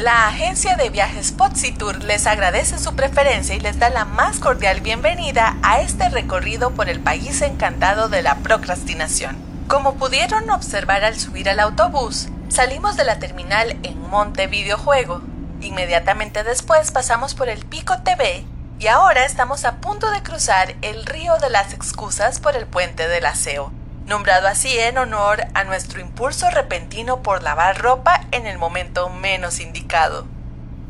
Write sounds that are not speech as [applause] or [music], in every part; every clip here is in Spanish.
La agencia de viajes Tour les agradece su preferencia y les da la más cordial bienvenida a este recorrido por el país encantado de la procrastinación. Como pudieron observar al subir al autobús, salimos de la terminal en Monte Videojuego. Inmediatamente después pasamos por el Pico TV y ahora estamos a punto de cruzar el río de las excusas por el puente del aseo nombrado así en honor a nuestro impulso repentino por lavar ropa en el momento menos indicado.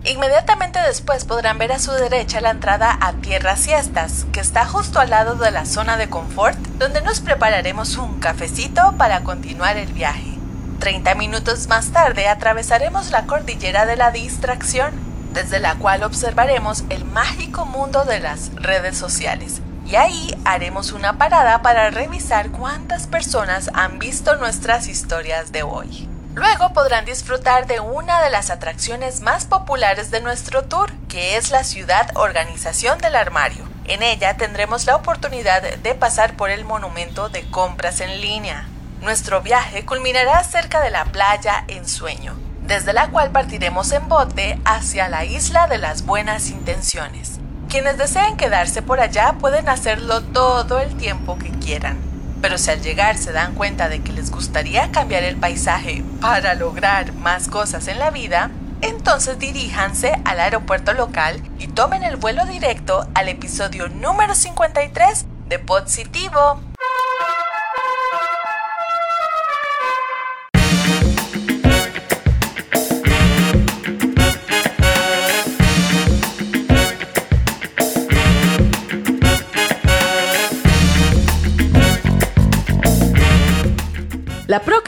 Inmediatamente después podrán ver a su derecha la entrada a Tierra Siestas, que está justo al lado de la zona de confort, donde nos prepararemos un cafecito para continuar el viaje. 30 minutos más tarde atravesaremos la cordillera de la distracción, desde la cual observaremos el mágico mundo de las redes sociales y ahí haremos una parada para revisar cuántas personas han visto nuestras historias de hoy. Luego podrán disfrutar de una de las atracciones más populares de nuestro tour, que es la ciudad organización del armario. En ella tendremos la oportunidad de pasar por el monumento de compras en línea. Nuestro viaje culminará cerca de la playa en sueño, desde la cual partiremos en bote hacia la isla de las buenas intenciones. Quienes deseen quedarse por allá pueden hacerlo todo el tiempo que quieran, pero si al llegar se dan cuenta de que les gustaría cambiar el paisaje para lograr más cosas en la vida, entonces diríjanse al aeropuerto local y tomen el vuelo directo al episodio número 53 de Positivo.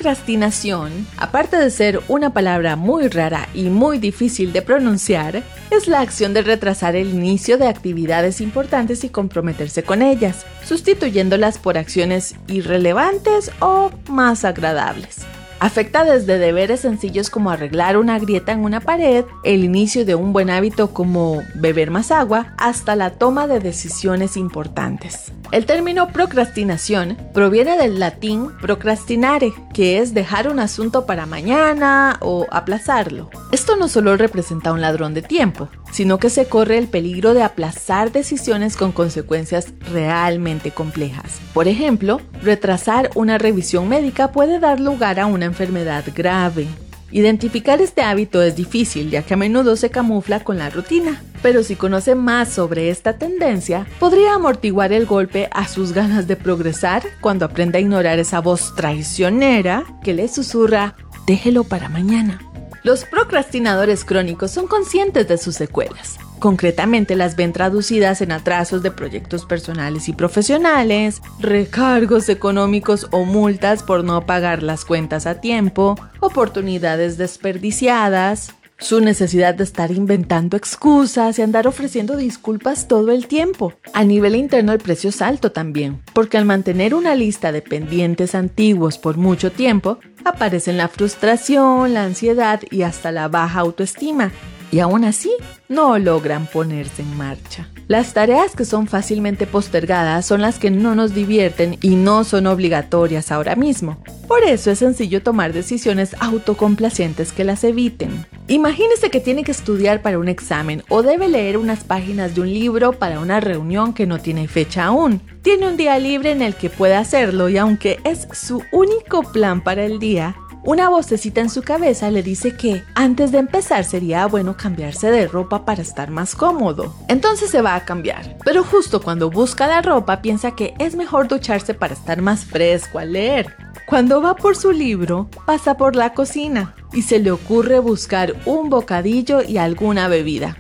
Procrastinación, aparte de ser una palabra muy rara y muy difícil de pronunciar, es la acción de retrasar el inicio de actividades importantes y comprometerse con ellas, sustituyéndolas por acciones irrelevantes o más agradables. Afecta desde deberes sencillos como arreglar una grieta en una pared, el inicio de un buen hábito como beber más agua, hasta la toma de decisiones importantes. El término procrastinación proviene del latín procrastinare, que es dejar un asunto para mañana o aplazarlo. Esto no solo representa un ladrón de tiempo, sino que se corre el peligro de aplazar decisiones con consecuencias realmente complejas. Por ejemplo, retrasar una revisión médica puede dar lugar a una enfermedad grave. Identificar este hábito es difícil ya que a menudo se camufla con la rutina, pero si conoce más sobre esta tendencia, podría amortiguar el golpe a sus ganas de progresar cuando aprenda a ignorar esa voz traicionera que le susurra, déjelo para mañana. Los procrastinadores crónicos son conscientes de sus secuelas. Concretamente las ven traducidas en atrasos de proyectos personales y profesionales, recargos económicos o multas por no pagar las cuentas a tiempo, oportunidades desperdiciadas, su necesidad de estar inventando excusas y andar ofreciendo disculpas todo el tiempo. A nivel interno el precio es alto también, porque al mantener una lista de pendientes antiguos por mucho tiempo, aparecen la frustración, la ansiedad y hasta la baja autoestima, y aún así no logran ponerse en marcha. Las tareas que son fácilmente postergadas son las que no nos divierten y no son obligatorias ahora mismo. Por eso es sencillo tomar decisiones autocomplacientes que las eviten. Imagínese que tiene que estudiar para un examen o debe leer unas páginas de un libro para una reunión que no tiene fecha aún. Tiene un día libre en el que puede hacerlo y aunque es su único plan para el día, una vocecita en su cabeza le dice que antes de empezar sería bueno cambiarse de ropa para estar más cómodo. Entonces se va a cambiar. Pero justo cuando busca la ropa piensa que es mejor ducharse para estar más fresco al leer. Cuando va por su libro, pasa por la cocina y se le ocurre buscar un bocadillo y alguna bebida,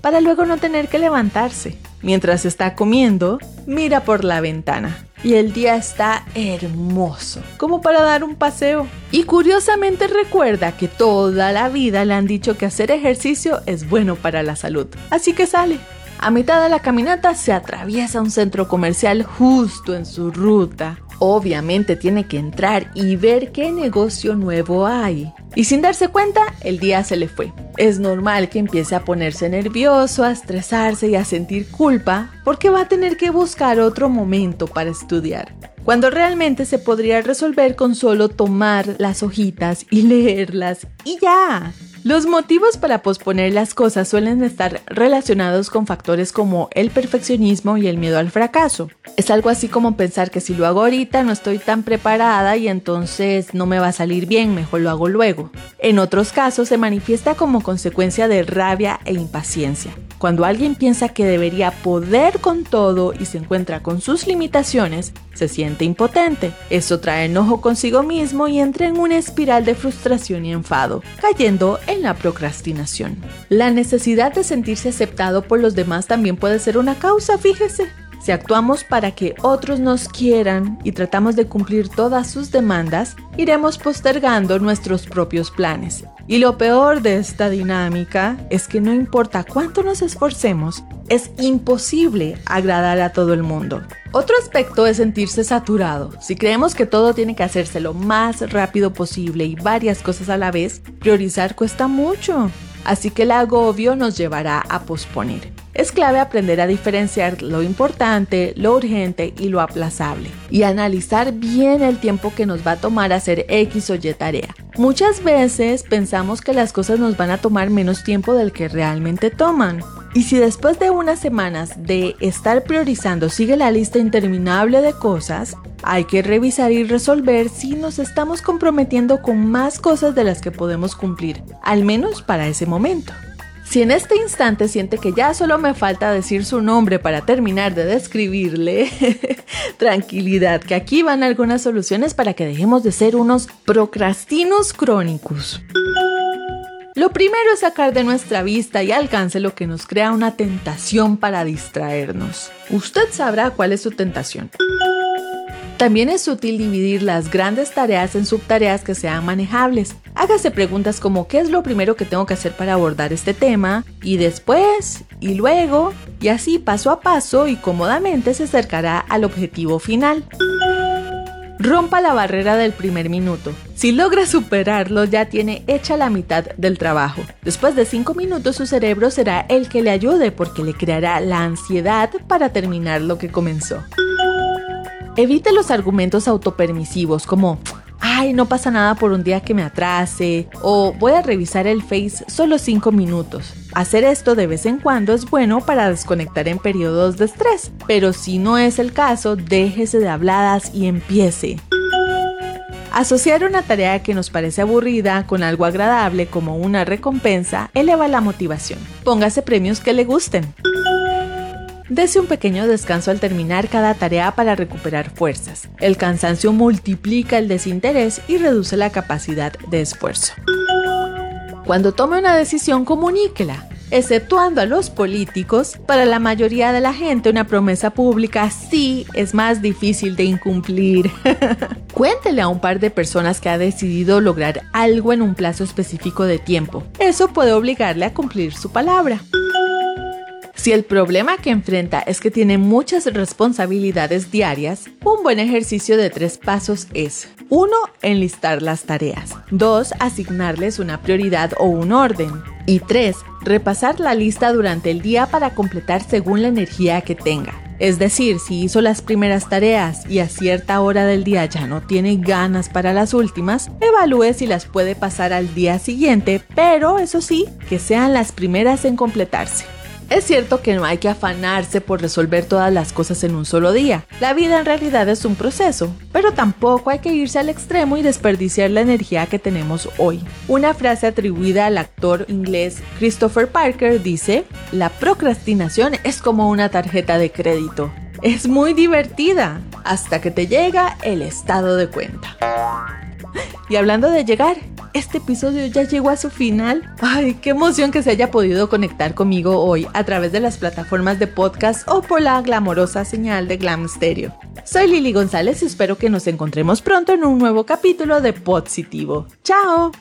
para luego no tener que levantarse. Mientras está comiendo, mira por la ventana y el día está hermoso, como para dar un paseo. Y curiosamente recuerda que toda la vida le han dicho que hacer ejercicio es bueno para la salud, así que sale. A mitad de la caminata se atraviesa un centro comercial justo en su ruta. Obviamente tiene que entrar y ver qué negocio nuevo hay. Y sin darse cuenta, el día se le fue. Es normal que empiece a ponerse nervioso, a estresarse y a sentir culpa porque va a tener que buscar otro momento para estudiar. Cuando realmente se podría resolver con solo tomar las hojitas y leerlas y ya. Los motivos para posponer las cosas suelen estar relacionados con factores como el perfeccionismo y el miedo al fracaso. Es algo así como pensar que si lo hago ahorita no estoy tan preparada y entonces no me va a salir bien, mejor lo hago luego. En otros casos se manifiesta como consecuencia de rabia e impaciencia. Cuando alguien piensa que debería poder con todo y se encuentra con sus limitaciones, se siente impotente. Eso trae enojo consigo mismo y entra en una espiral de frustración y enfado, cayendo en la procrastinación. La necesidad de sentirse aceptado por los demás también puede ser una causa, fíjese. Si actuamos para que otros nos quieran y tratamos de cumplir todas sus demandas, iremos postergando nuestros propios planes. Y lo peor de esta dinámica es que no importa cuánto nos esforcemos, es imposible agradar a todo el mundo. Otro aspecto es sentirse saturado. Si creemos que todo tiene que hacerse lo más rápido posible y varias cosas a la vez, priorizar cuesta mucho. Así que el agobio nos llevará a posponer. Es clave aprender a diferenciar lo importante, lo urgente y lo aplazable y analizar bien el tiempo que nos va a tomar hacer X o Y tarea. Muchas veces pensamos que las cosas nos van a tomar menos tiempo del que realmente toman. Y si después de unas semanas de estar priorizando sigue la lista interminable de cosas, hay que revisar y resolver si nos estamos comprometiendo con más cosas de las que podemos cumplir, al menos para ese momento. Si en este instante siente que ya solo me falta decir su nombre para terminar de describirle, [laughs] tranquilidad, que aquí van algunas soluciones para que dejemos de ser unos procrastinos crónicos. Lo primero es sacar de nuestra vista y alcance lo que nos crea una tentación para distraernos. Usted sabrá cuál es su tentación. También es útil dividir las grandes tareas en subtareas que sean manejables. Hágase preguntas como ¿qué es lo primero que tengo que hacer para abordar este tema? Y después, y luego, y así paso a paso y cómodamente se acercará al objetivo final. Rompa la barrera del primer minuto. Si logra superarlo, ya tiene hecha la mitad del trabajo. Después de 5 minutos, su cerebro será el que le ayude porque le creará la ansiedad para terminar lo que comenzó. Evite los argumentos autopermisivos como, ay, no pasa nada por un día que me atrase o voy a revisar el Face solo 5 minutos. Hacer esto de vez en cuando es bueno para desconectar en periodos de estrés, pero si no es el caso, déjese de habladas y empiece. Asociar una tarea que nos parece aburrida con algo agradable como una recompensa eleva la motivación. Póngase premios que le gusten. Dese un pequeño descanso al terminar cada tarea para recuperar fuerzas. El cansancio multiplica el desinterés y reduce la capacidad de esfuerzo. Cuando tome una decisión, comuníquela. Exceptuando a los políticos, para la mayoría de la gente una promesa pública sí es más difícil de incumplir. [laughs] Cuéntele a un par de personas que ha decidido lograr algo en un plazo específico de tiempo. Eso puede obligarle a cumplir su palabra. Si el problema que enfrenta es que tiene muchas responsabilidades diarias, un buen ejercicio de tres pasos es 1. Enlistar las tareas. 2. Asignarles una prioridad o un orden. Y 3. Repasar la lista durante el día para completar según la energía que tenga. Es decir, si hizo las primeras tareas y a cierta hora del día ya no tiene ganas para las últimas, evalúe si las puede pasar al día siguiente, pero eso sí, que sean las primeras en completarse. Es cierto que no hay que afanarse por resolver todas las cosas en un solo día. La vida en realidad es un proceso, pero tampoco hay que irse al extremo y desperdiciar la energía que tenemos hoy. Una frase atribuida al actor inglés Christopher Parker dice, la procrastinación es como una tarjeta de crédito. Es muy divertida hasta que te llega el estado de cuenta. Y hablando de llegar, este episodio ya llegó a su final. Ay, qué emoción que se haya podido conectar conmigo hoy a través de las plataformas de podcast o por la glamorosa señal de Glam Stereo. Soy Lili González y espero que nos encontremos pronto en un nuevo capítulo de Positivo. ¡Chao!